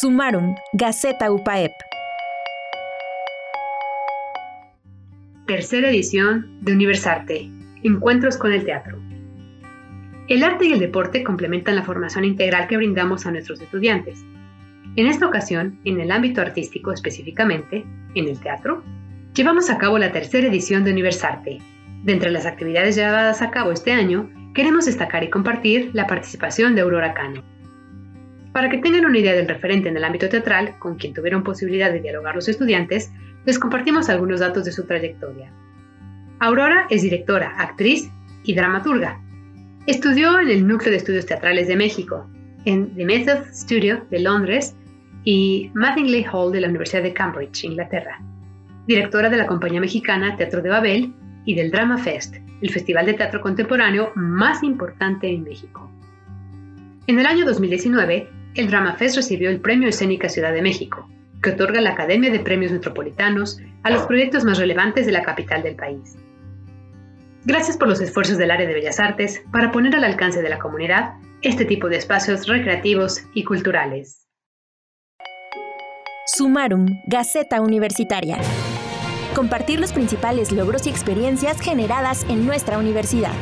Sumarum, Gaceta UPAEP. Tercera edición de Universarte. Encuentros con el teatro. El arte y el deporte complementan la formación integral que brindamos a nuestros estudiantes. En esta ocasión, en el ámbito artístico específicamente, en el teatro, llevamos a cabo la tercera edición de Universarte. De entre las actividades llevadas a cabo este año, queremos destacar y compartir la participación de Aurora Cano. Para que tengan una idea del referente en el ámbito teatral, con quien tuvieron posibilidad de dialogar los estudiantes, les compartimos algunos datos de su trayectoria. Aurora es directora, actriz y dramaturga. Estudió en el Núcleo de Estudios Teatrales de México, en The Method Studio de Londres y Mattingly Hall de la Universidad de Cambridge, Inglaterra. Directora de la compañía mexicana Teatro de Babel y del Drama Fest, el festival de teatro contemporáneo más importante en México. En el año 2019, el Drama Fest recibió el Premio Escénica Ciudad de México, que otorga la Academia de Premios Metropolitanos a los proyectos más relevantes de la capital del país. Gracias por los esfuerzos del área de Bellas Artes para poner al alcance de la comunidad este tipo de espacios recreativos y culturales. Sumarum, Gaceta Universitaria. Compartir los principales logros y experiencias generadas en nuestra universidad.